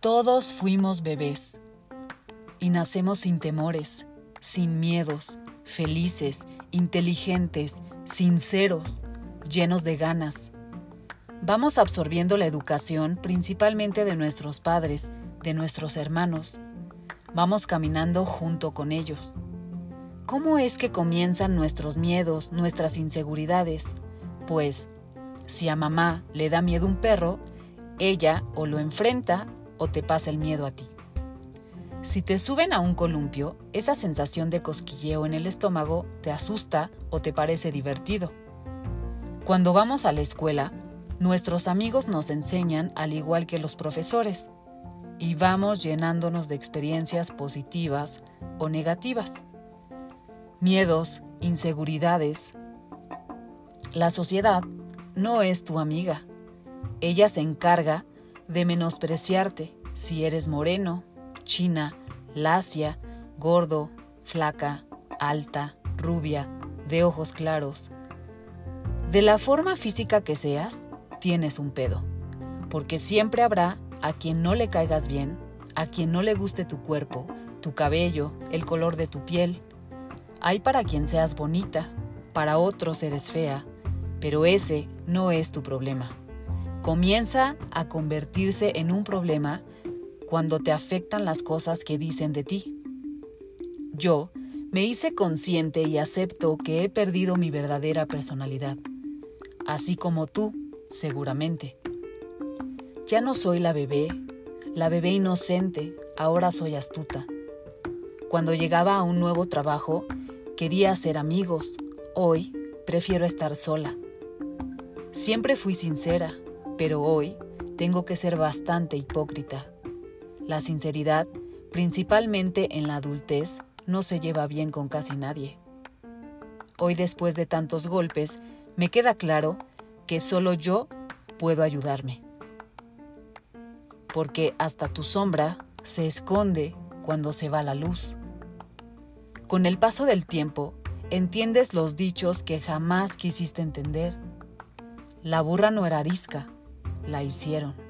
Todos fuimos bebés y nacemos sin temores, sin miedos, felices, inteligentes, sinceros, llenos de ganas. Vamos absorbiendo la educación principalmente de nuestros padres, de nuestros hermanos. Vamos caminando junto con ellos. ¿Cómo es que comienzan nuestros miedos, nuestras inseguridades? Pues, si a mamá le da miedo un perro, ella o lo enfrenta o te pasa el miedo a ti. Si te suben a un columpio, esa sensación de cosquilleo en el estómago te asusta o te parece divertido. Cuando vamos a la escuela, nuestros amigos nos enseñan al igual que los profesores y vamos llenándonos de experiencias positivas o negativas. Miedos, inseguridades. La sociedad no es tu amiga. Ella se encarga de menospreciarte si eres moreno, china, lacia, gordo, flaca, alta, rubia, de ojos claros. De la forma física que seas, tienes un pedo, porque siempre habrá a quien no le caigas bien, a quien no le guste tu cuerpo, tu cabello, el color de tu piel. Hay para quien seas bonita, para otros eres fea, pero ese no es tu problema. Comienza a convertirse en un problema cuando te afectan las cosas que dicen de ti. Yo me hice consciente y acepto que he perdido mi verdadera personalidad, así como tú, seguramente. Ya no soy la bebé, la bebé inocente, ahora soy astuta. Cuando llegaba a un nuevo trabajo, quería hacer amigos, hoy prefiero estar sola. Siempre fui sincera, pero hoy tengo que ser bastante hipócrita. La sinceridad, principalmente en la adultez, no se lleva bien con casi nadie. Hoy después de tantos golpes, me queda claro que solo yo puedo ayudarme. Porque hasta tu sombra se esconde cuando se va la luz. Con el paso del tiempo, entiendes los dichos que jamás quisiste entender. La burra no era arisca, la hicieron.